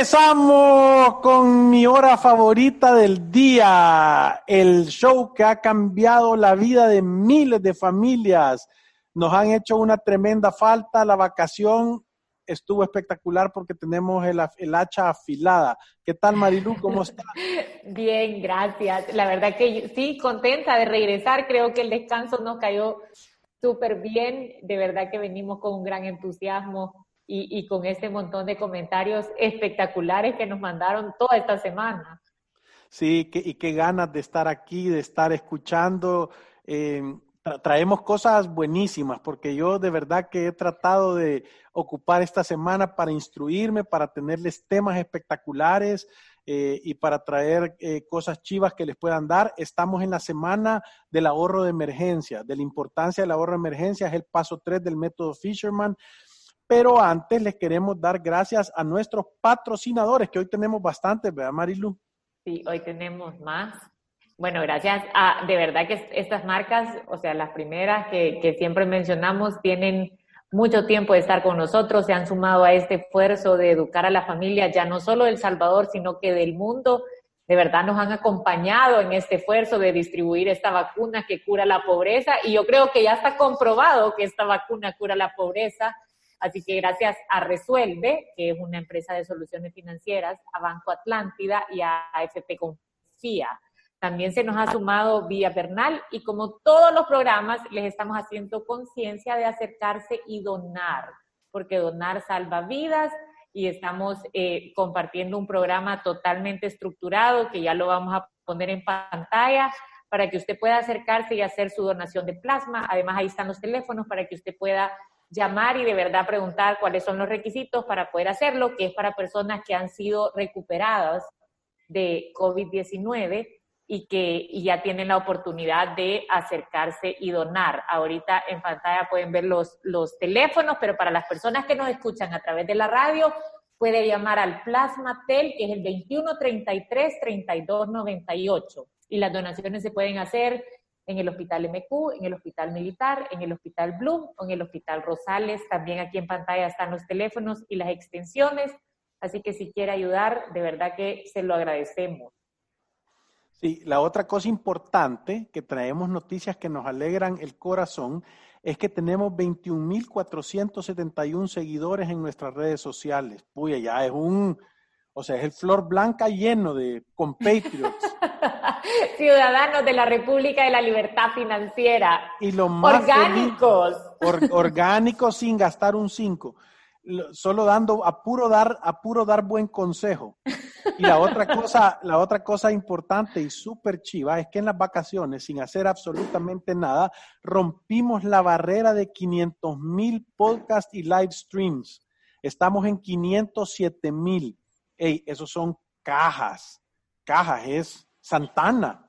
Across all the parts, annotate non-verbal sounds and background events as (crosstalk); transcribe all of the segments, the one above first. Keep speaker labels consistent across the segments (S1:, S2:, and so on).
S1: Empezamos con mi hora favorita del día, el show que ha cambiado la vida de miles de familias. Nos han hecho una tremenda falta, la vacación estuvo espectacular porque tenemos el, hacha afilada. ¿Qué tal Marilu? ¿Cómo está? (laughs)
S2: Bien, gracias. La verdad que sí, contenta de regresar. Creo que el descanso nos cayó súper bien. De verdad que venimos con un gran entusiasmo y, con este montón de comentarios espectaculares que nos mandaron toda esta semana.
S1: Sí, y qué ganas de estar aquí, de estar escuchando. Eh, traemos cosas buenísimas, porque yo de verdad que he tratado de ocupar esta semana para instruirme, para tenerles temas espectaculares eh, y para traer eh, cosas chivas que les puedan dar. Estamos en la semana del ahorro de emergencia, de la importancia del ahorro de emergencia, es el paso 3 del método Fisherman. Pero antes les queremos dar gracias a nuestros patrocinadores, que hoy tenemos bastantes, ¿verdad, Marilu?
S2: Sí, hoy tenemos más. Bueno, gracias a, de verdad que estas marcas, o sea, las primeras que, que siempre mencionamos, tienen mucho tiempo de estar con nosotros, se han sumado a este esfuerzo de educar a la familia, ya no solo del Salvador, sino que del mundo. De verdad nos han acompañado en este esfuerzo de distribuir esta vacuna que cura la pobreza y yo creo que ya está comprobado que esta vacuna cura la pobreza Así que gracias a Resuelve, que es una empresa de soluciones financieras, a Banco Atlántida y a AFP Confía. También se nos ha sumado Vía Bernal y como todos los programas, les estamos haciendo conciencia de acercarse y donar, porque donar salva vidas y estamos eh, compartiendo un programa totalmente estructurado que ya lo vamos a poner en pantalla para que usted pueda acercarse y hacer su donación de plasma. Además, ahí están los teléfonos para que usted pueda llamar y de verdad preguntar cuáles son los requisitos para poder hacerlo, que es para personas que han sido recuperadas de COVID-19 y que ya tienen la oportunidad de acercarse y donar. Ahorita en pantalla pueden ver los, los teléfonos, pero para las personas que nos escuchan a través de la radio, puede llamar al Plasma Tel, que es el 2133-3298. Y las donaciones se pueden hacer en el Hospital MQ, en el Hospital Militar, en el Hospital Bloom en el Hospital Rosales. También aquí en pantalla están los teléfonos y las extensiones. Así que si quiere ayudar, de verdad que se lo agradecemos.
S1: Sí, la otra cosa importante que traemos noticias que nos alegran el corazón es que tenemos 21.471 seguidores en nuestras redes sociales. Uy, ya es un, o sea, es el flor blanca lleno de compatriots. (laughs)
S2: Ciudadanos de la República de la Libertad Financiera.
S1: Y lo más
S2: orgánicos.
S1: orgánicos sin gastar un 5. Solo dando a puro dar, a puro dar buen consejo. Y la otra cosa, la otra cosa importante y súper chiva es que en las vacaciones, sin hacer absolutamente nada, rompimos la barrera de 500 mil podcasts y live streams. Estamos en 507 mil. Ey, esos son cajas. Cajas es Santana.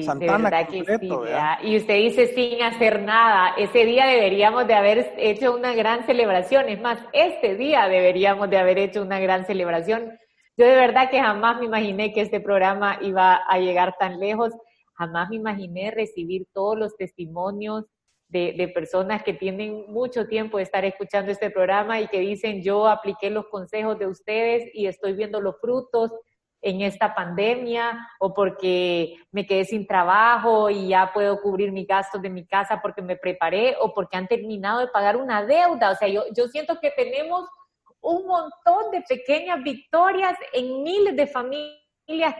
S2: Santana completo, Y usted dice sin hacer nada. Ese día deberíamos de haber hecho una gran celebración. Es más, este día deberíamos de haber hecho una gran celebración. Yo de verdad que jamás me imaginé que este programa iba a llegar tan lejos. Jamás me imaginé recibir todos los testimonios de, personas que tienen mucho tiempo de estar escuchando este programa y que dicen, yo apliqué los consejos de ustedes y estoy viendo los frutos en esta pandemia o porque me quedé sin trabajo y ya puedo cubrir mis gastos de mi casa porque me preparé o porque han terminado de pagar una deuda. O sea, yo, yo siento que tenemos un montón de pequeñas victorias en miles de familias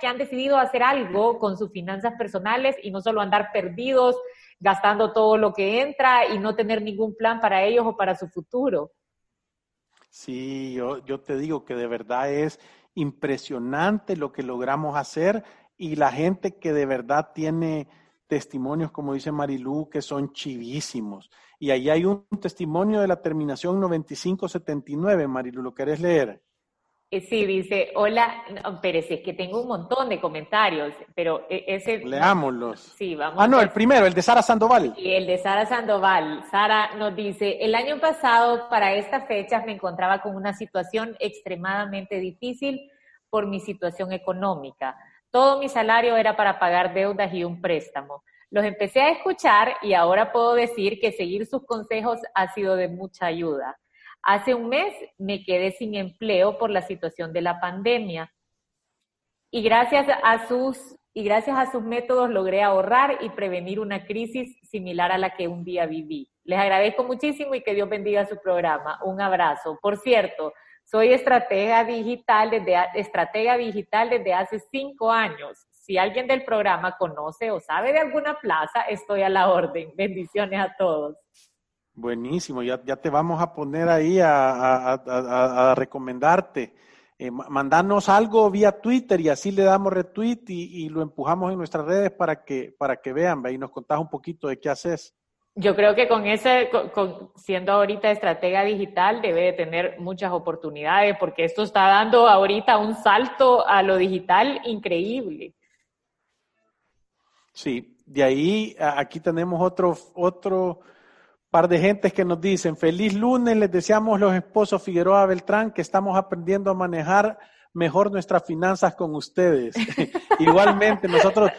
S2: que han decidido hacer algo con sus finanzas personales y no solo andar perdidos gastando todo lo que entra y no tener ningún plan para ellos o para su futuro.
S1: Sí, yo, yo te digo que de verdad es impresionante lo que logramos hacer y la gente que de verdad tiene testimonios, como dice Marilú, que son chivísimos. Y ahí hay un testimonio de la terminación 9579, Marilú, ¿lo querés leer?
S2: Eh, sí, dice, hola, no, Pérez, es que tengo un montón de comentarios, pero e, ese...
S1: Leámoslos.
S2: Sí, vamos.
S1: Ah, no, el primero, el de Sara Sandoval.
S2: Sí, el de Sara Sandoval. Sara nos dice, el año pasado, para estas fechas, me encontraba con una situación extremadamente difícil por mi situación económica. Todo mi salario era para pagar deudas y un préstamo. Los empecé a escuchar y ahora puedo decir que seguir sus consejos ha sido de mucha ayuda. Hace un mes me quedé sin empleo por la situación de la pandemia y gracias a sus y gracias a sus métodos logré ahorrar y prevenir una crisis similar a la que un día viví. Les agradezco muchísimo y que Dios bendiga su programa. Un abrazo. Por cierto, soy estratega digital desde, estratega digital desde hace cinco años. Si alguien del programa conoce o sabe de alguna plaza, estoy a la orden. Bendiciones a todos.
S1: Buenísimo, ya, ya te vamos a poner ahí a, recomendarte. Eh, mandarnos algo vía Twitter y así le damos retweet y, lo empujamos en nuestras redes para que, para que vean y nos contás un poquito de qué haces.
S2: Yo creo que con ese, siendo ahorita estratega digital, debe de tener muchas oportunidades porque esto está dando ahorita un salto a lo digital increíble.
S1: Sí, de ahí aquí tenemos otro, otro par de gentes que nos dicen, feliz lunes, les deseamos los esposos Figueroa Beltrán que estamos aprendiendo a manejar mejor nuestras finanzas con ustedes. (laughs) Igualmente, nosotros,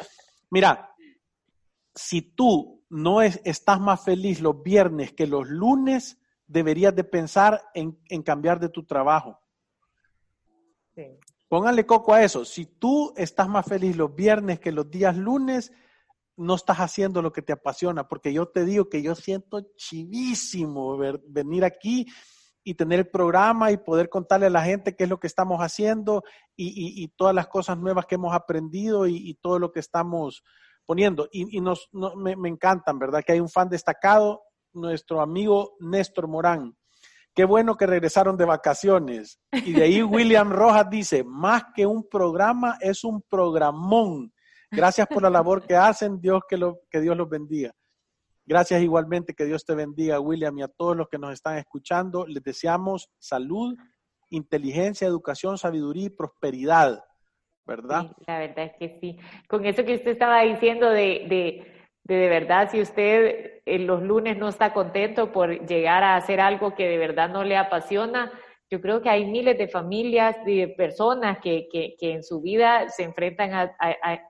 S1: mira, si tú no estás más feliz los viernes que los lunes, deberías de pensar en, cambiar de tu trabajo. Pónganle coco a eso. Si tú estás más feliz los viernes que los días lunes, no estás haciendo lo que te apasiona, porque yo te digo que yo siento chivísimo venir aquí y tener el programa y poder contarle a la gente qué es lo que estamos haciendo y, todas las cosas nuevas que hemos aprendido y, todo lo que estamos poniendo. Y, nos, me, me, encantan, ¿verdad? Que hay un fan destacado, nuestro amigo Néstor Morán. Qué bueno que regresaron de vacaciones. Y de ahí (laughs) William Rojas dice, más que un programa, es un programón Gracias por la labor que hacen, Dios que, lo, que Dios los bendiga. Gracias igualmente, que Dios te bendiga, William, y a todos los que nos están escuchando. Les deseamos salud, inteligencia, educación, sabiduría y prosperidad, ¿verdad?
S2: la verdad es que sí. Con eso que usted estaba diciendo de, de, de, de verdad, si usted en los lunes no está contento por llegar a hacer algo que de verdad no le apasiona, yo creo que hay miles de familias, de personas que, que, que en su vida se enfrentan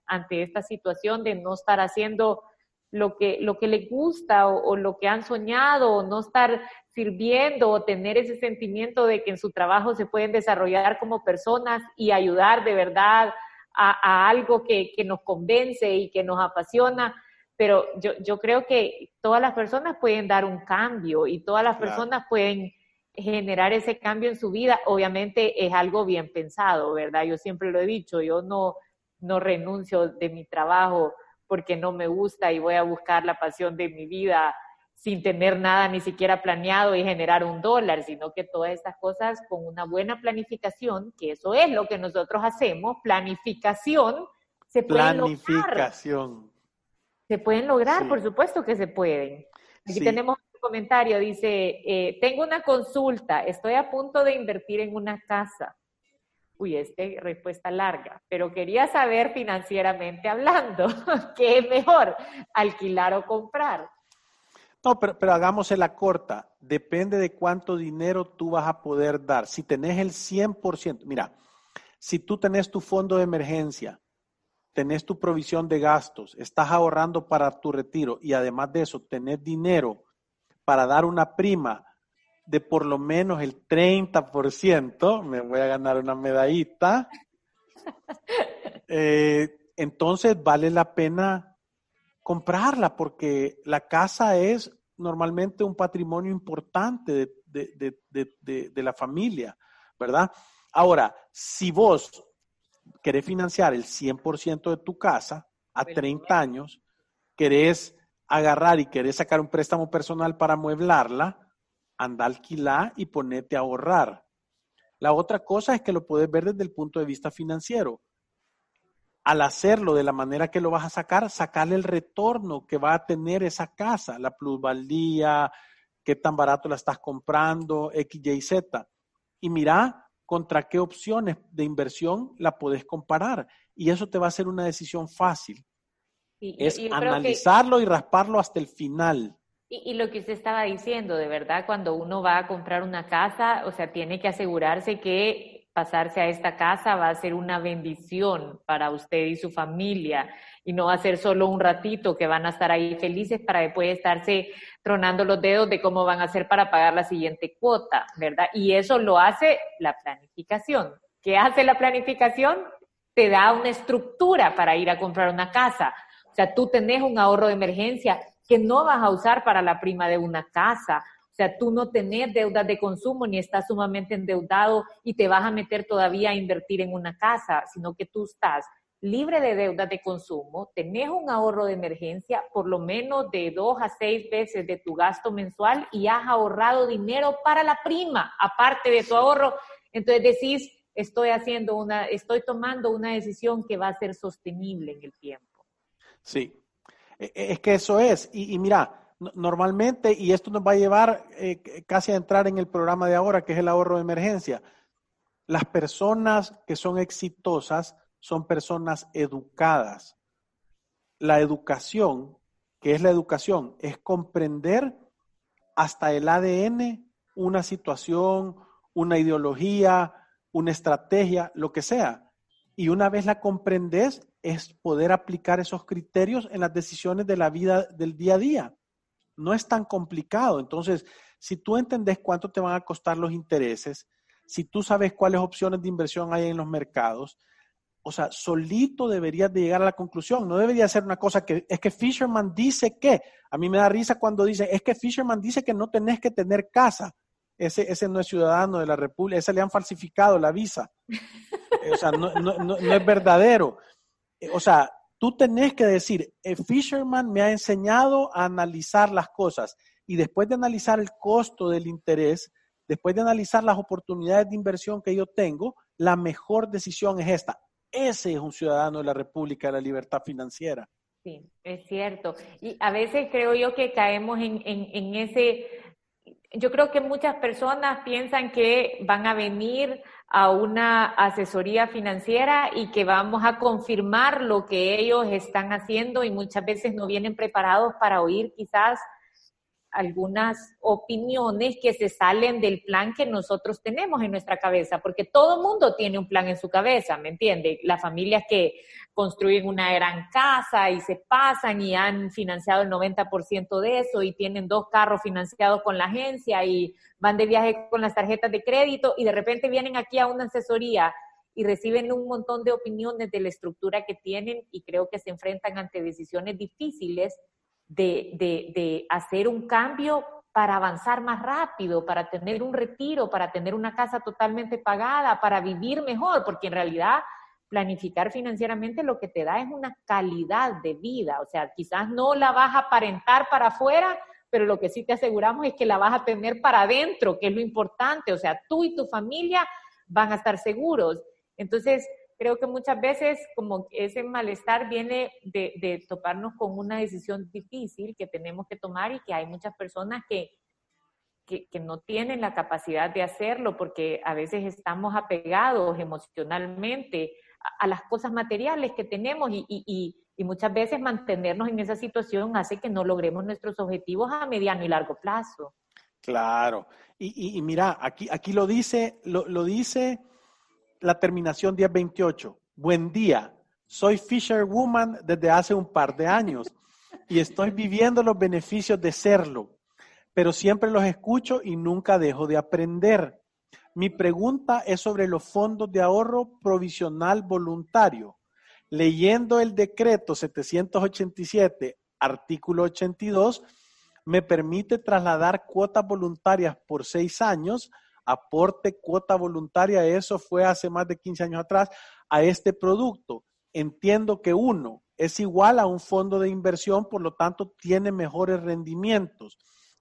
S2: ante esta situación de no estar haciendo lo que, lo que les gusta o, lo que han soñado, o no estar sirviendo o tener ese sentimiento de que en su trabajo se pueden desarrollar como personas y ayudar de verdad a, algo que, que, nos convence y que nos apasiona. Pero yo, yo creo que todas las personas pueden dar un cambio y todas las personas pueden generar ese cambio en su vida, obviamente es algo bien pensado, ¿verdad? Yo siempre lo he dicho, yo no, no renuncio de mi trabajo porque no me gusta y voy a buscar la pasión de mi vida sin tener nada ni siquiera planeado y generar un dólar, sino que todas estas cosas con una buena planificación, que eso es lo que nosotros hacemos, planificación, se pueden
S1: planificación.
S2: Se pueden lograr, por supuesto que se pueden. Aquí tenemos comentario dice, eh, tengo una consulta, estoy a punto de invertir en una casa. Uy, esta respuesta larga, pero quería saber financieramente hablando, (laughs) ¿qué es mejor, alquilar o comprar?
S1: No, pero, pero la corta. Depende de cuánto dinero tú vas a poder dar. Si tenés el 100%, mira, si tú tenés tu fondo de emergencia, tenés tu provisión de gastos, estás ahorrando para tu retiro y además de eso tenés dinero para dar una prima de por lo menos el 30%, me voy a ganar una medallita, (laughs) eh, entonces vale la pena comprarla porque la casa es normalmente un patrimonio importante de, la familia, ¿verdad? Ahora, si vos querés financiar el 100% de tu casa a 30 años, querés agarrar y querés sacar un préstamo personal para amueblarla, anda a alquilar y ponete a ahorrar. La otra cosa es que lo puedes ver desde el punto de vista financiero. Al hacerlo de la manera que lo vas a sacar, sacarle el retorno que va a tener esa casa, la plusvalía, qué tan barato la estás comprando, X, Y, Z. Y mira contra qué opciones de inversión la puedes comparar. Y eso te va a ser una decisión fácil. Es analizarlo y rasparlo hasta el final.
S2: Y, lo que usted estaba diciendo, de verdad, cuando uno va a comprar una casa, o sea, tiene que asegurarse que pasarse a esta casa va a ser una bendición para usted y su familia y no va a ser solo un ratito que van a estar ahí felices para después estarse tronando los dedos de cómo van a hacer para pagar la siguiente cuota, ¿verdad? Y eso lo hace la planificación. ¿Qué hace la planificación? Te da una estructura para ir a comprar una casa. Sea, tú tenés un ahorro de emergencia que no vas a usar para la prima de una casa. O sea, tú no tenés deudas de consumo ni estás sumamente endeudado y te vas a meter todavía a invertir en una casa, sino que tú estás libre de deudas de consumo, tenés un ahorro de emergencia por lo menos de dos a seis veces de tu gasto mensual y has ahorrado dinero para la prima, aparte de tu ahorro. Entonces decís, estoy haciendo una, estoy tomando una decisión que va a ser sostenible en el tiempo.
S1: Sí, e, e, es que eso es. Y, mira, normalmente, y esto nos va a llevar eh, casi a entrar en el programa de ahora, que es el ahorro de emergencia, las personas que son exitosas son personas educadas. La educación, que es la educación, es comprender hasta el ADN una situación, una ideología, una estrategia, lo que sea. Y una vez la comprendes, es poder aplicar esos criterios en las decisiones de la vida del día a día. No es tan complicado. Entonces, si tú entendés cuánto te van a costar los intereses, si tú sabes cuáles opciones de inversión hay en los mercados, o sea, solito deberías de llegar a la conclusión. No debería ser una cosa que es que Fisherman dice que. A mí me da risa cuando dice, es que Fisherman dice que no tenés que tener casa. Ese, ese no es ciudadano de la República, ese le han falsificado la visa. (laughs) O sea, no, no es verdadero. O sea, tú tenés que decir, el Fisherman me ha enseñado a analizar las cosas y después de analizar el costo del interés, después de analizar las oportunidades de inversión que yo tengo, la mejor decisión es esta. Ese es un ciudadano de la República de la Libertad Financiera.
S2: Sí, es cierto. Y a veces creo yo que caemos en, en, ese, yo creo que muchas personas piensan que van a venir a una asesoría financiera y que vamos a confirmar lo que ellos están haciendo y muchas veces no vienen preparados para oír quizás algunas opiniones que se salen del plan que nosotros tenemos en nuestra cabeza, porque todo mundo tiene un plan en su cabeza, ¿me entiende? Las familias que construyen una gran casa y se pasan y han financiado el 90% de eso y tienen dos carros financiados con la agencia y van de viaje con las tarjetas de crédito y de repente vienen aquí a una asesoría y reciben un montón de opiniones de la estructura que tienen y creo que se enfrentan ante decisiones difíciles de, de, de hacer un cambio para avanzar más rápido, para tener un retiro, para tener una casa totalmente pagada, para vivir mejor, porque en realidad planificar financieramente lo que te da es una calidad de vida. O sea, quizás no la vas a aparentar para afuera, pero lo que sí te aseguramos es que la vas a tener para adentro, que es lo importante. O sea, tú y tu familia van a estar seguros. Entonces, creo que muchas veces como ese malestar viene de, toparnos con una decisión difícil que tenemos que tomar y que hay muchas personas que, que, no tienen la capacidad de hacerlo porque a veces estamos apegados emocionalmente a, las cosas materiales que tenemos y, y, y, muchas veces mantenernos en esa situación hace que no logremos nuestros objetivos a mediano y largo plazo.
S1: Claro. Y, mira, aquí, aquí lo dice, lo, lo dice la terminación 1028. Buen día, soy Fisherwoman desde hace un par de años y estoy viviendo los beneficios de serlo, pero siempre los escucho y nunca dejo de aprender. Mi pregunta es sobre los fondos de ahorro provisional voluntario. Leyendo el decreto 787, artículo 82, me permite trasladar cuotas voluntarias por seis años aporte cuota voluntaria, eso fue hace más de 15 años atrás, a este producto. Entiendo que uno, es igual a un fondo de inversión, por lo tanto tiene mejores rendimientos.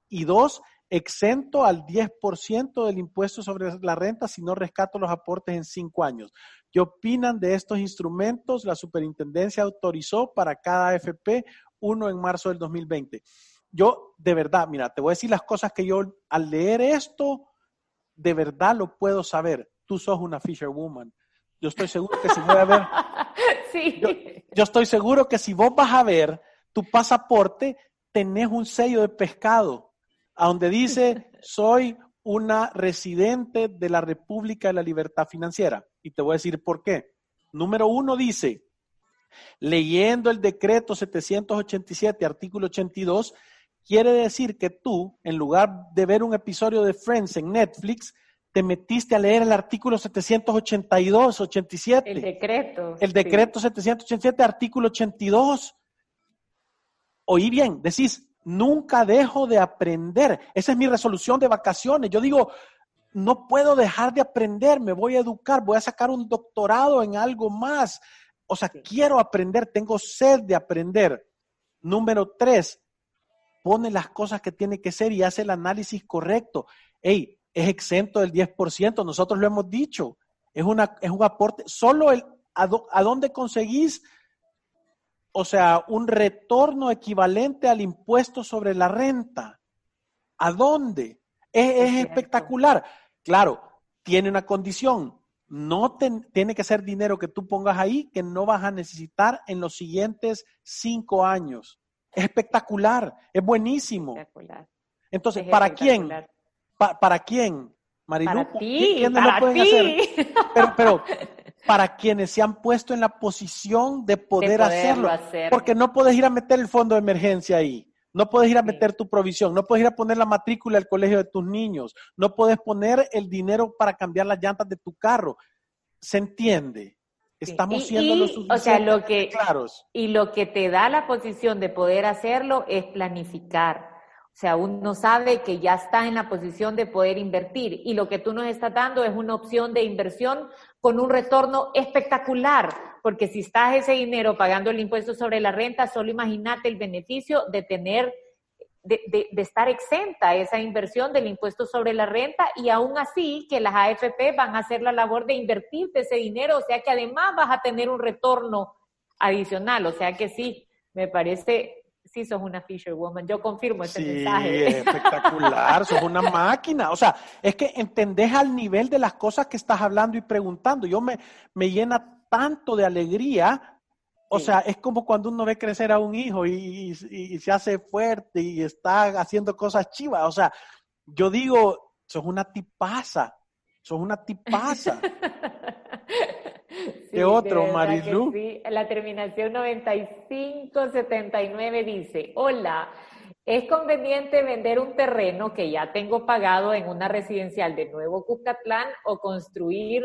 S1: Y dos, exento al 10% del impuesto sobre la renta si no rescato los aportes en cinco años. ¿Qué opinan de estos instrumentos? La superintendencia autorizó para cada AFP uno en marzo del 2020. Yo, de verdad, mira, te voy a decir las cosas que yo al leer esto, de verdad lo puedo saber. Tú sos una Fisherwoman. Yo estoy seguro que si voy a ver. (laughs)
S2: sí.
S1: yo estoy seguro que si vos vas a ver tu pasaporte, tenés un sello de pescado a donde dice, (laughs) soy una residente de la República de la Libertad Financiera. Y te voy a decir por qué. Número uno dice, leyendo el decreto 787, artículo 82, quiere decir que tú, en lugar de ver un episodio de Friends en Netflix, te metiste a leer el artículo 782, 87.
S2: El decreto.
S1: El decreto 787, artículo 82. Oí bien, decís, nunca dejo de aprender. Esa es mi resolución de vacaciones. Yo digo, no puedo dejar de aprender, me voy a educar, voy a sacar un doctorado en algo más. O sea, quiero aprender, tengo sed de aprender. Número tres, pone las cosas que tiene que ser y hace el análisis correcto. Hey, es exento del 10%, nosotros lo hemos dicho. Es, una, es un aporte, solo el, a, a dónde conseguís o sea, un retorno equivalente al impuesto sobre la renta. ¿A dónde? Es, espectacular. Claro, tiene una condición. No tiene que ser dinero que tú pongas ahí que no vas a necesitar en los siguientes cinco años. Es espectacular, es buenísimo. Espectacular. Entonces, ¿para quién? ¿Para quién?
S2: Marilu, para ti, para ti.
S1: Pero, pero (laughs) para quienes se han puesto en la posición de poder hacerlo. Porque no puedes ir a meter el fondo de emergencia ahí. No puedes ir a meter tu provisión, no puedes ir a poner la matrícula del colegio de tus niños, no puedes poner el dinero para cambiar las llantas de tu carro. ¿Se entiende? Estamos siendo lo suficientemente claros.
S2: Y lo que te da la posición de poder hacerlo es planificar o sea, uno sabe que ya está en la posición de poder invertir y lo que tú nos estás dando es una opción de inversión con un retorno espectacular, porque si estás ese dinero pagando el impuesto sobre la renta, solo imagínate el beneficio de tener, de, de, estar exenta esa inversión del impuesto sobre la renta y aún así que las AFP van a hacer la labor de invertirte ese dinero, o sea que además vas a tener un retorno adicional, o sea que sí, me parece sí sos una Fisherwoman. Yo confirmo ese sí, mensaje.
S1: espectacular, sos una máquina. O sea, es que entendés al nivel de las cosas que estás hablando y preguntando. Yo me, me llena tanto de alegría. O sea, es como cuando uno ve crecer a un hijo y, y, se hace fuerte y está haciendo cosas chivas. O sea, yo digo, sos una tipaza, sos una tipaza. (laughs) ¿Qué otro, Marilu?
S2: Sí. La terminación 9579 dice, hola, ¿es conveniente vender un terreno que ya tengo pagado en una residencial de Nuevo Cuscatlán o construir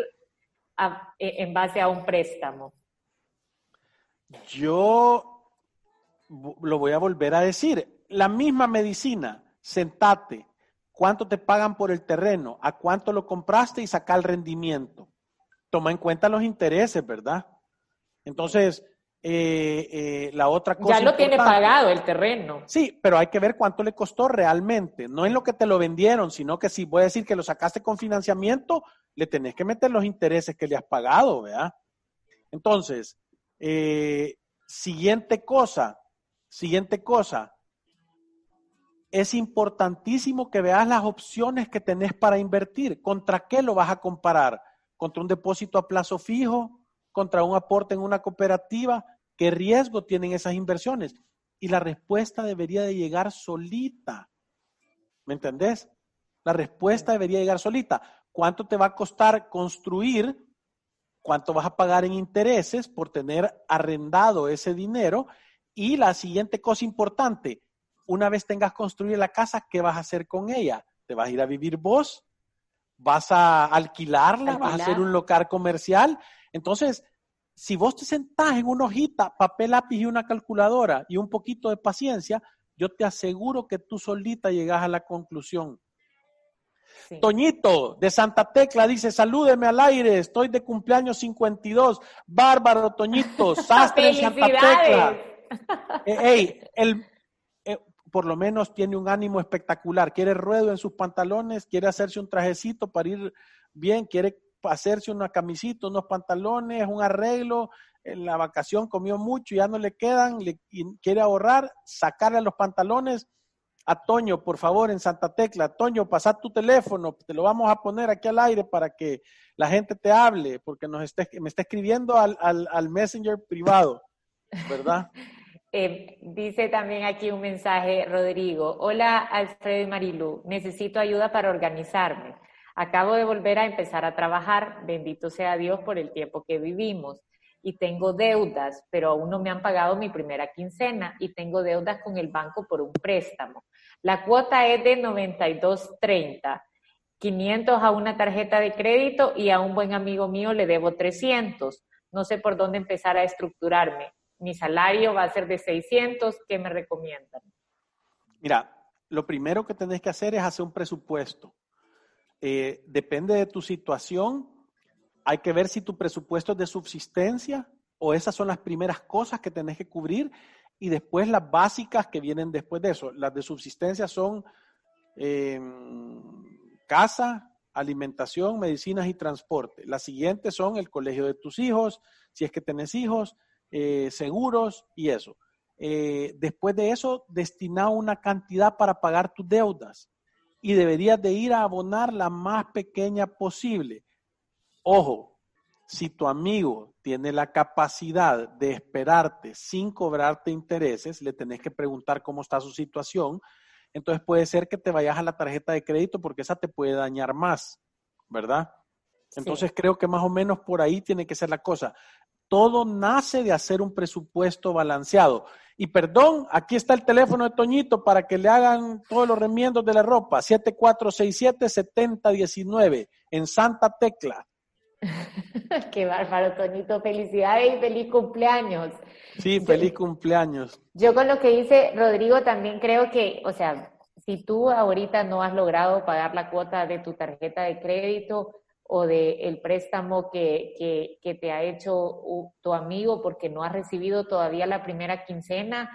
S2: e, en base a un préstamo?
S1: Yo lo voy a volver a decir. La misma medicina, sentate, cuánto te pagan por el terreno, a cuánto lo compraste y saca el rendimiento toma en cuenta los intereses, ¿verdad? Entonces, eh, eh, la otra cosa.
S2: Ya lo tiene pagado el terreno.
S1: Sí, pero hay que ver cuánto le costó realmente. No en lo que te lo vendieron, sino que si voy a decir que lo sacaste con financiamiento, le tenés que meter los intereses que le has pagado, ¿verdad? Entonces, eh, siguiente cosa, siguiente cosa. Es importantísimo que veas las opciones que tenés para invertir. ¿Contra qué lo vas a comparar? contra un depósito a plazo fijo, contra un aporte en una cooperativa, ¿qué riesgo tienen esas inversiones? Y la respuesta debería de llegar solita. ¿Me entendés? La respuesta debería llegar solita. ¿Cuánto te va a costar construir? ¿Cuánto vas a pagar en intereses por tener arrendado ese dinero? Y la siguiente cosa importante, una vez tengas construida la casa, ¿qué vas a hacer con ella? ¿Te vas a ir a vivir vos? vas a alquilarla, vas a hacer un local comercial. Entonces, si vos te sentás en una hojita, papel, lápiz y una calculadora y un poquito de paciencia, yo te aseguro que tú solita llegas a la conclusión. Toñito, de Santa Tecla, dice, salúdeme al aire, estoy de cumpleaños 52. Bárbaro, Toñito, (laughs) sastre en Santa Tecla. (laughs) Eh, el, eh, por lo menos tiene un ánimo espectacular. Quiere ruedo en sus pantalones, quiere hacerse un trajecito para ir bien, quiere hacerse una camisita, unos pantalones, un arreglo. En la vacación comió mucho, ya no le quedan, le, quiere ahorrar, sacarle los pantalones a Toño, por favor, en Santa Tecla. Toño, pasa tu teléfono, te lo vamos a poner aquí al aire para que la gente te hable, porque nos esté, me está escribiendo al, al, Messenger privado, ¿verdad? (laughs)
S2: Eh, dice también aquí un mensaje, Rodrigo. Hola, Alfredo y Marilu. Necesito ayuda para organizarme. Acabo de volver a empezar a trabajar. Bendito sea Dios por el tiempo que vivimos y tengo deudas, pero aún no me han pagado mi primera quincena y tengo deudas con el banco por un préstamo. La cuota es de 92.30, 500 a una tarjeta de crédito y a un buen amigo mío le debo 300. No sé por dónde empezar a estructurarme. Mi salario va a ser de 600. ¿Qué me recomiendan?
S1: Mira, lo primero que tenés que hacer es hacer un presupuesto. Eh, depende de tu situación, hay que ver si tu presupuesto es de subsistencia o esas son las primeras cosas que tenés que cubrir y después las básicas que vienen después de eso. Las de subsistencia son em, casa, alimentación, medicinas y transporte. Las siguientes son el colegio de tus hijos, si es que tenés hijos, eh, seguros y eso. Eh, después de eso, destina una cantidad para pagar tus deudas y deberías de ir a abonar la más pequeña posible. Ojo, si tu amigo tiene la capacidad de esperarte sin cobrarte intereses, le tenés que preguntar cómo está su situación. Entonces puede ser que te vayas a la tarjeta de crédito porque esa te puede dañar más, ¿verdad? Entonces creo que más o menos por ahí tiene que ser la cosa. Todo nace de hacer un presupuesto balanceado. Y perdón, aquí está el teléfono de Toñito para que le hagan todos los remiendos de la ropa. 7467-7019 en Santa Tecla. (laughs)
S2: Qué bárbaro, Toñito. Felicidades y feliz cumpleaños.
S1: Sí, feliz cumpleaños.
S2: Yo con lo que dice Rodrigo también creo que, o sea, si tú ahorita no has logrado pagar la cuota de tu tarjeta de crédito o del el préstamo que, que, que te ha hecho tu amigo porque no has recibido todavía la primera quincena,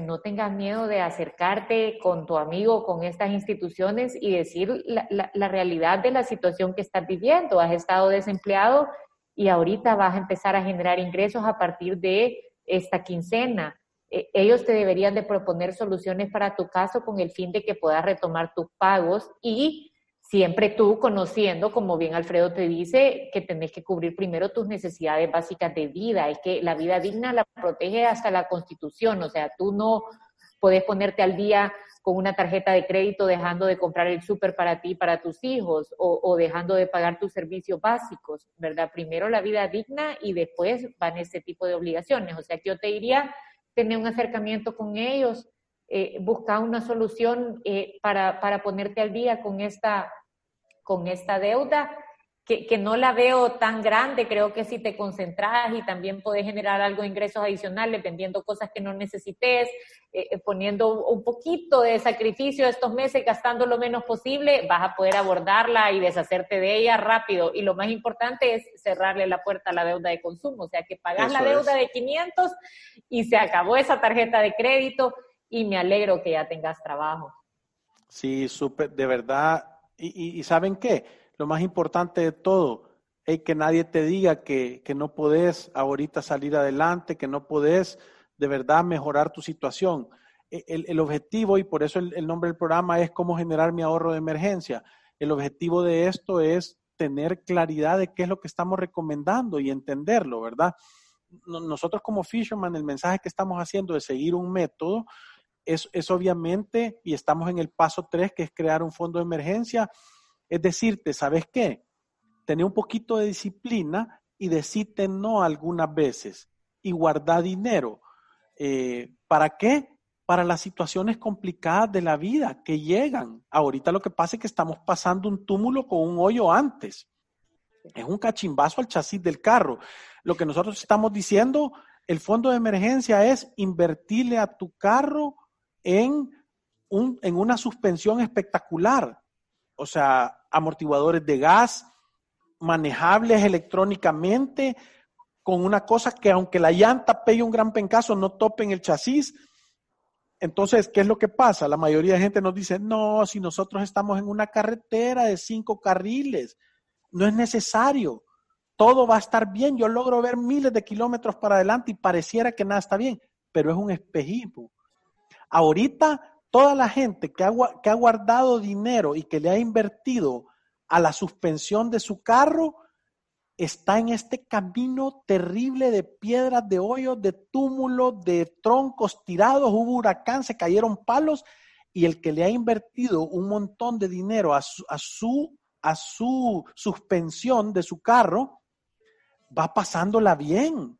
S2: no tengas miedo de acercarte con tu amigo, con estas instituciones y decir la, realidad de la situación que estás viviendo. Has estado desempleado y ahorita vas a empezar a generar ingresos a partir de esta quincena. E, ellos te deberían de proponer soluciones para tu caso con el fin de que puedas retomar tus pagos y siempre tú conociendo, como bien Alfredo te dice, que tenés que cubrir primero tus necesidades básicas de vida. Es que la vida digna la protege hasta la constitución, o sea, tú no puedes ponerte al día con una tarjeta de crédito dejando de comprar el súper para ti y para tus hijos o, o, dejando de pagar tus servicios básicos, ¿verdad? Primero la vida digna y después van ese tipo de obligaciones. O sea, que yo te diría tener un acercamiento con ellos, eh, buscar una solución eh, para, para ponerte al día con esta con esta deuda, que, que, no la veo tan grande. Creo que si te concentras y también puedes generar algo de ingresos adicionales vendiendo cosas que no necesites, eh, eh, poniendo un poquito de sacrificio estos meses, gastando lo menos posible, vas a poder abordarla y deshacerte de ella rápido. Y lo más importante es cerrarle la puerta a la deuda de consumo. O sea, que pagas la deuda de 500 y se acabó esa tarjeta de crédito y me alegro que ya tengas trabajo.
S1: Sí, súper, de verdad, y, ¿saben qué? Lo más importante de todo es que nadie te diga que, no podés ahorita salir adelante, que no podés de verdad mejorar tu situación. E, el, objetivo, y por eso el, nombre del programa es cómo generar mi ahorro de emergencia. El objetivo de esto es tener claridad de qué es lo que estamos recomendando y entenderlo, ¿verdad? Nosotros como Fisherman, el mensaje que estamos haciendo de seguir un método, es, obviamente, y estamos en el paso tres, que es crear un fondo de emergencia, es decirte, ¿sabes qué? Tener un poquito de disciplina y decirte no algunas veces y guardar dinero. Eh, ¿Para qué? Para las situaciones complicadas de la vida que llegan. Ahorita lo que pasa es que estamos pasando un túmulo con un hoyo antes. Es un cachimbazo al chasis del carro. Lo que nosotros estamos diciendo, el fondo de emergencia es invertirle a tu carro en, un, en una suspensión espectacular. o sea, amortiguadores de gas, manejables electrónicamente, con una cosa que aunque la llanta pegue un gran pencazo, no topen el chasis. Entonces, ¿qué es lo que pasa? La mayoría de gente nos dice, no, si nosotros estamos en una carretera de cinco carriles, no es necesario, todo va a estar bien, yo logro ver miles de kilómetros para adelante y pareciera que nada está bien, pero es un espejismo. Ahorita, toda la gente que ha, guardado dinero y que le ha invertido a la suspensión de su carro, está en este camino terrible de piedras, de hoyos, de túmulos, de troncos tirados, hubo huracán, se cayeron palos y el que le ha invertido un montón de dinero a su, a su, a su suspensión de su carro, va pasándola bien.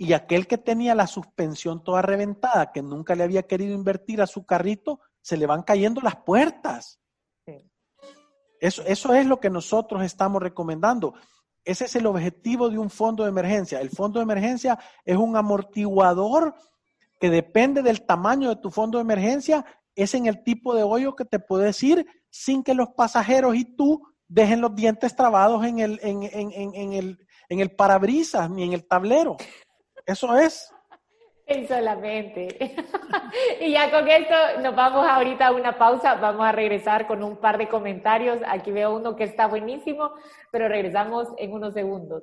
S1: Y aquel que tenía la suspensión toda reventada, que nunca le había querido invertir a su carrito, se le van cayendo las puertas. Eso, eso es lo que nosotros estamos recomendando. Ese es el objetivo de un fondo de emergencia. El fondo de emergencia es un amortiguador que depende del tamaño de tu fondo de emergencia, es en el tipo de hoyo que te puedes ir sin que los pasajeros y tú dejen los dientes trabados en el, en, en el, en el parabrisas ni en el tablero. Eso es.
S2: Solamente. (laughs) y ya con esto nos vamos ahorita a una pausa. Vamos a regresar con un par de comentarios. Aquí veo uno que está buenísimo, pero regresamos en unos segundos.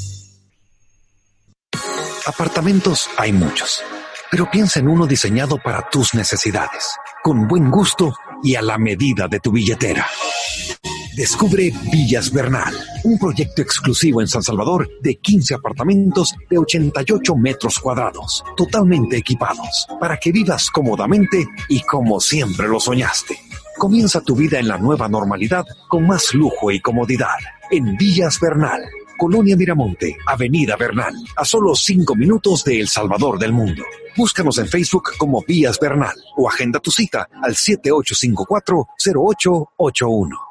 S3: Apartamentos hay muchos, pero piensa en uno diseñado para tus necesidades, con buen gusto y a la medida de tu billetera. Descubre Villas Bernal, un proyecto exclusivo en San Salvador de 15 apartamentos de 88 metros cuadrados, totalmente equipados, para que vivas cómodamente y como siempre lo soñaste. Comienza tu vida en la nueva normalidad con más lujo y comodidad en Villas Bernal Colonia Miramonte, Avenida Bernal, a solo cinco minutos de El Salvador del Mundo. Búscanos en Facebook como Vías Bernal o agenda tu cita al 7854-0881.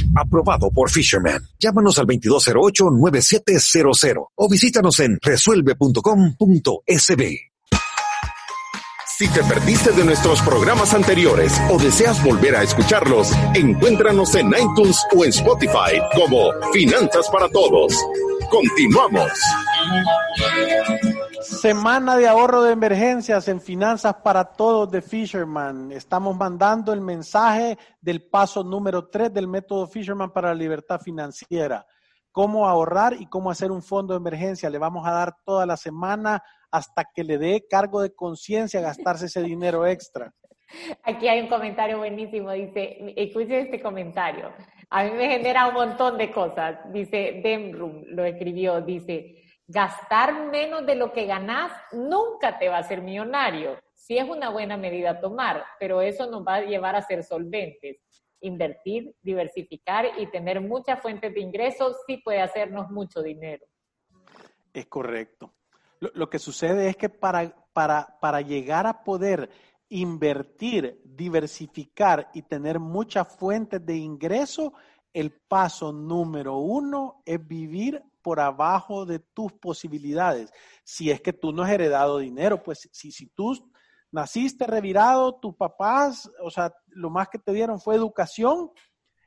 S3: Aprobado por Fisherman. Llámanos al 2208-9700 o visítanos en resuelve.com.sb.
S4: Si te perdiste de nuestros programas anteriores o deseas volver a escucharlos, encuéntranos en iTunes o en Spotify como Finanzas para Todos. Continuamos.
S1: Semana de ahorro de emergencias en finanzas para todos de Fisherman. Estamos mandando el mensaje del paso número 3 del método Fisherman para la libertad financiera. Cómo ahorrar y cómo hacer un fondo de emergencia. Le vamos a dar toda la semana hasta que le dé cargo de conciencia gastarse ese dinero extra.
S2: Aquí hay un comentario buenísimo, dice, escuche este comentario. A mí me genera un montón de cosas. Dice, Demrum lo escribió, dice, gastar menos de lo que ganas nunca te va a hacer millonario. Sí es una buena medida tomar, pero eso nos va a llevar a ser solventes. Invertir, diversificar y tener muchas fuentes de ingresos sí puede hacernos mucho dinero.
S1: Es correcto. Lo, que sucede es que para, para, para llegar a poder invertir, diversificar y tener muchas fuentes de ingreso, el paso número uno es vivir por abajo de tus posibilidades. Si es que tú no has heredado dinero, pues si, si tú naciste revirado, tus papás, o sea, lo más que te dieron fue educación,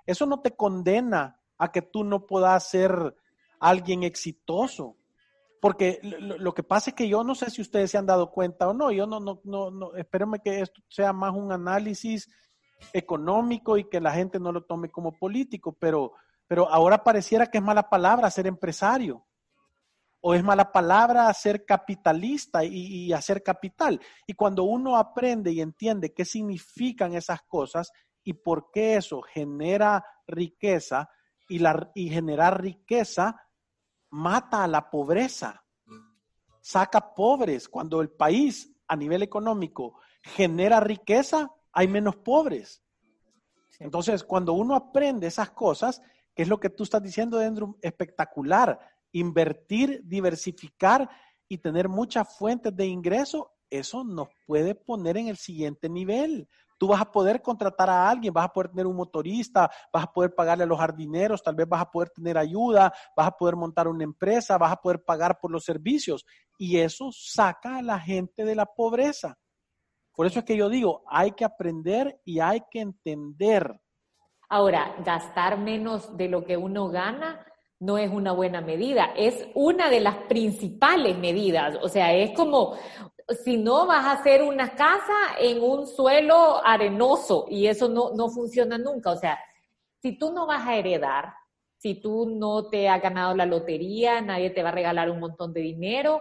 S1: eso no te condena a que tú no puedas ser alguien exitoso. Porque lo, que pasa es que yo no sé si ustedes se han dado cuenta o no, yo no, no, no, no, espérenme que esto sea más un análisis económico y que la gente no lo tome como político, pero pero ahora pareciera que es mala palabra ser empresario o es mala palabra ser capitalista y, hacer capital. Y cuando uno aprende y entiende qué significan esas cosas y por qué eso genera riqueza y, la, y generar riqueza mata a la pobreza, saca pobres. Cuando el país a nivel económico genera riqueza, hay menos pobres. Entonces, cuando uno aprende esas cosas, ¿Qué es lo que tú estás diciendo, Dendrum? Espectacular. Invertir, diversificar y tener muchas fuentes de ingreso, eso nos puede poner en el siguiente nivel. Tú vas a poder contratar a alguien, vas a poder tener un motorista, vas a poder pagarle a los jardineros, tal vez vas a poder tener ayuda, vas a poder montar una empresa, vas a poder pagar por los servicios. Y eso saca a la gente de la pobreza. Por eso es que yo digo, hay que aprender y hay que entender
S2: Ahora, gastar menos de lo que uno gana no es una buena medida, es una de las principales medidas. O sea, es como si no vas a hacer una casa en un suelo arenoso y eso no, no funciona nunca. O sea, si tú no vas a heredar, si tú no te has ganado la lotería, nadie te va a regalar un montón de dinero,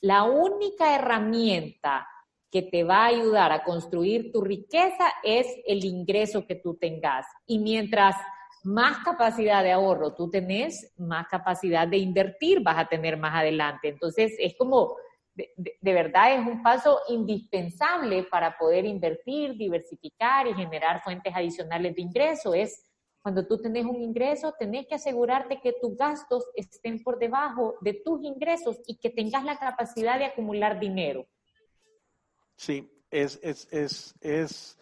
S2: la única herramienta que te va a ayudar a construir tu riqueza es el ingreso que tú tengas. Y mientras más capacidad de ahorro tú tenés, más capacidad de invertir vas a tener más adelante. Entonces, es como, de, verdad, es un paso indispensable para poder invertir, diversificar y generar fuentes adicionales de ingreso. Es cuando tú tenés un ingreso, tenés que asegurarte que tus gastos estén por debajo de tus ingresos y que tengas la capacidad de acumular dinero.
S1: Sí, es, es, es, es,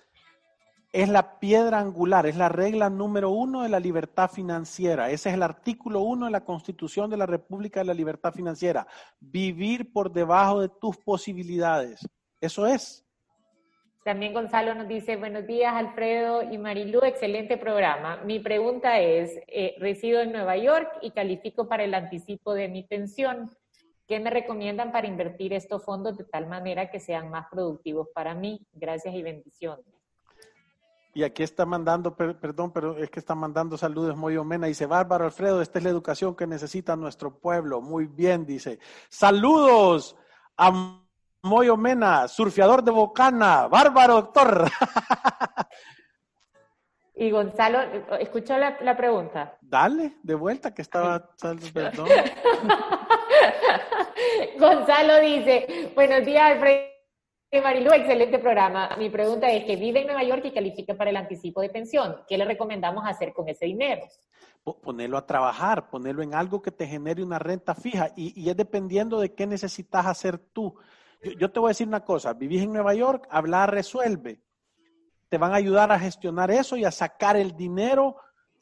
S1: es la piedra angular, es la regla número uno de la libertad financiera. Ese es el artículo uno de la Constitución de la República de la Libertad Financiera. Vivir por debajo de tus posibilidades. Eso es.
S2: También Gonzalo nos dice, buenos días Alfredo y Marilú, excelente programa. Mi pregunta es, eh, resido en Nueva York y califico para el anticipo de mi pensión. ¿Qué me recomiendan para invertir estos fondos de tal manera que sean más productivos para mí? Gracias y bendiciones.
S1: Y aquí está mandando, perdón, pero es que está mandando saludos Mena. Dice, Bárbaro Alfredo, esta es la educación que necesita nuestro pueblo. Muy bien, dice. Saludos a Moyo Mena, surfeador de Bocana. Bárbaro, doctor. (laughs)
S2: Y Gonzalo, ¿escuchó la, pregunta?
S1: Dale, de vuelta, que estaba... Perdón. (laughs)
S2: Gonzalo dice, buenos días, Alfredo Marilu, excelente programa. Mi pregunta es que vive en Nueva York y califica para el anticipo de pensión. ¿Qué le recomendamos hacer con ese dinero?
S1: Ponerlo a trabajar, ponerlo en algo que te genere una renta fija y, es dependiendo de qué necesitas hacer tú. Yo, te voy a decir una cosa, vivís en Nueva York, hablar resuelve. Te van a ayudar a gestionar eso y a sacar el dinero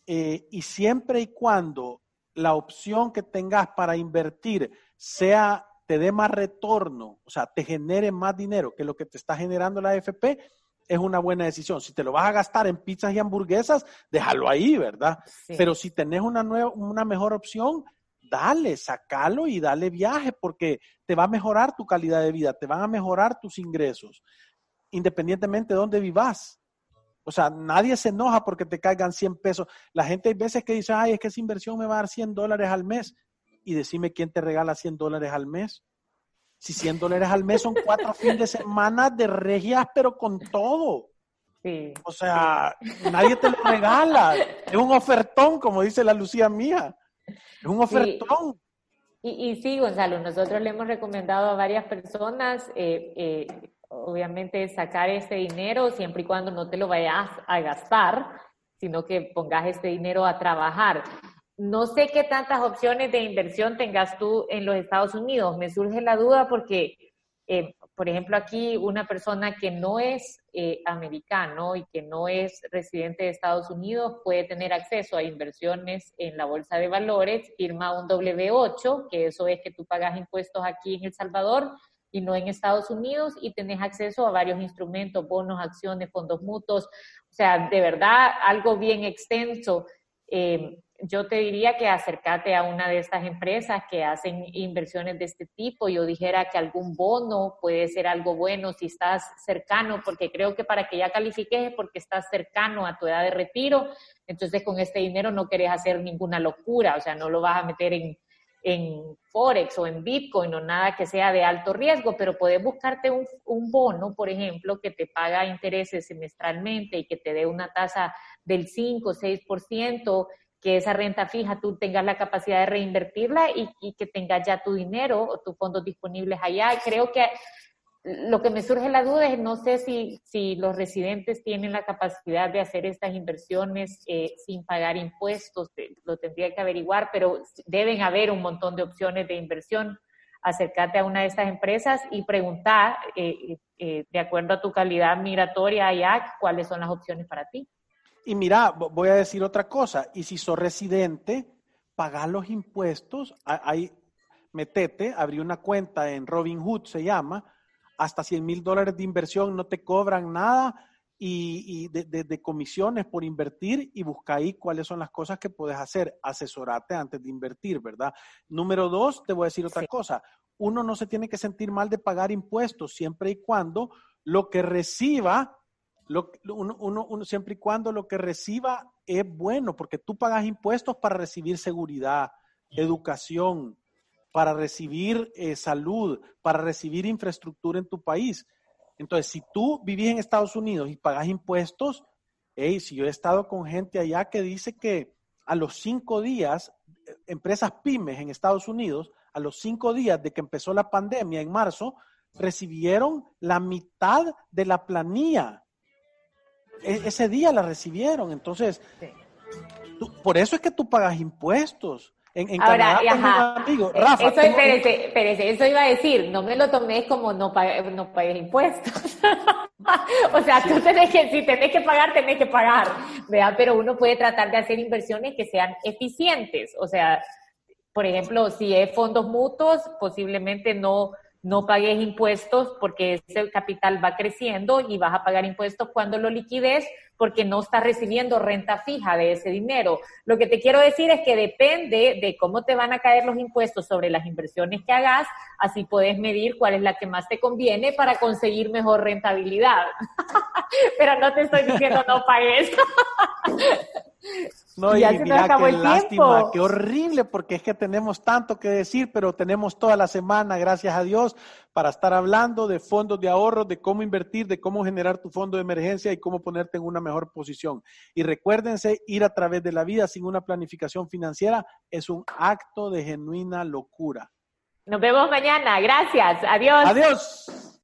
S1: eh, y siempre y cuando la opción que tengas para invertir sea, te dé más retorno, o sea, te genere más dinero que lo que te está generando la AFP, es una buena decisión. Si te lo vas a gastar en pizzas y hamburguesas, déjalo ahí, ¿verdad? Pero si tenés una, nueva, una mejor opción, dale, sacalo y dale viaje porque te va a mejorar tu calidad de vida, te van a mejorar tus ingresos, independientemente de dónde vivas. O sea, nadie se enoja porque te caigan 100 pesos. La gente hay veces que dice, ay, es que esa inversión me va a dar 100 dólares al mes. Y decime quién te regala 100 dólares al mes. Si 100 dólares al mes son cuatro fines de semana de regias, pero con todo. Sí. O sea, nadie te lo regala. Es un ofertón, como dice la Lucía mía. Es un ofertón.
S2: Y, y, sí, Gonzalo, nosotros le hemos recomendado a varias personas, eh, eh, obviamente, sacar este dinero siempre y cuando no te lo vayas a gastar, sino que pongas este dinero a trabajar. No sé qué tantas opciones de inversión tengas tú en los Estados Unidos. Me surge la duda porque eh, por ejemplo, aquí una persona que no es eh, americano y que no es residente de Estados Unidos puede tener acceso a inversiones en la bolsa de valores, firma un W8, que eso es que tú pagas impuestos aquí en El Salvador y no en Estados Unidos y tenés acceso a varios instrumentos, bonos, acciones, fondos mutuos, o sea, de verdad algo bien extenso. Eh, yo te diría que acercate a una de estas empresas que hacen inversiones de este tipo. Yo dijera que algún bono puede ser algo bueno si estás cercano, porque creo que para que ya califiques es porque estás cercano a tu edad de retiro. Entonces con este dinero no querés hacer ninguna locura, o sea, no lo vas a meter en, en Forex o en Bitcoin o nada que sea de alto riesgo, pero puedes buscarte un, un bono, por ejemplo, que te paga intereses semestralmente y que te dé una tasa del 5 o 6% que esa renta fija tú tengas la capacidad de reinvertirla y, que tengas ya tu dinero o tus fondos disponibles allá. Creo que lo que me surge la duda es, no sé si, si los residentes tienen la capacidad de hacer estas inversiones eh, sin pagar impuestos, lo tendría que averiguar, pero deben haber un montón de opciones de inversión. Acércate a una de estas empresas y preguntar, eh, eh, de acuerdo a tu calidad migratoria allá, cuáles son las opciones para ti.
S1: Y mira, voy a decir otra cosa, y si sos residente, pagar los impuestos, ahí metete, abrí una cuenta en Robinhood, se llama, hasta 100 mil dólares de inversión, no te cobran nada y, de, comisiones por invertir y busca ahí cuáles son las cosas que puedes hacer, asesorate antes de invertir, ¿verdad? Número dos, te voy a decir otra cosa, uno no se tiene que sentir mal de pagar impuestos siempre y cuando lo que reciba uno, siempre y cuando lo que reciba es bueno, porque tú pagas impuestos para recibir seguridad, educación, para recibir eh, salud, para recibir infraestructura en tu país. Entonces, si tú vivís en Estados Unidos y pagas impuestos, hey, si yo he estado con gente allá que dice que a los cinco días, eh, empresas pymes en Estados Unidos, a los cinco días de que empezó la pandemia en marzo, recibieron la mitad de la planilla e-, ese día la recibieron. Entonces, por eso es que tú pagas impuestos. En, en
S2: Ahora, Canadá, amigo. Eh, Rafa, eso, espérese, eso iba a decir, no me lo tomé como no, pagues, no pagues impuestos. (laughs) o sea, tú tenés que, si tenés que pagar, tenés que pagar, ¿verdad? Pero uno puede tratar de hacer inversiones que sean eficientes. O sea, por ejemplo, si es fondos mutuos, posiblemente no, no pagues impuestos porque ese capital va creciendo y vas a pagar impuestos cuando lo liquides porque no estás recibiendo renta fija de ese dinero. Lo que te quiero decir es que depende de cómo te van a caer los impuestos sobre las inversiones que hagas, así puedes medir cuál es la que más te conviene para conseguir mejor rentabilidad. (laughs) Pero no te estoy diciendo no pagues.
S1: No, (laughs) y mira qué lástima, qué horrible, porque es que tenemos tanto que decir, pero tenemos toda la semana, gracias a Dios, para estar hablando de fondos de ahorro, de cómo invertir, de cómo generar tu fondo de emergencia y cómo ponerte en una mejor posición. Y recuérdense, ir a través de la vida sin una planificación financiera es un acto de genuina locura.
S2: Nos vemos mañana. Gracias. Adiós.
S1: Adiós.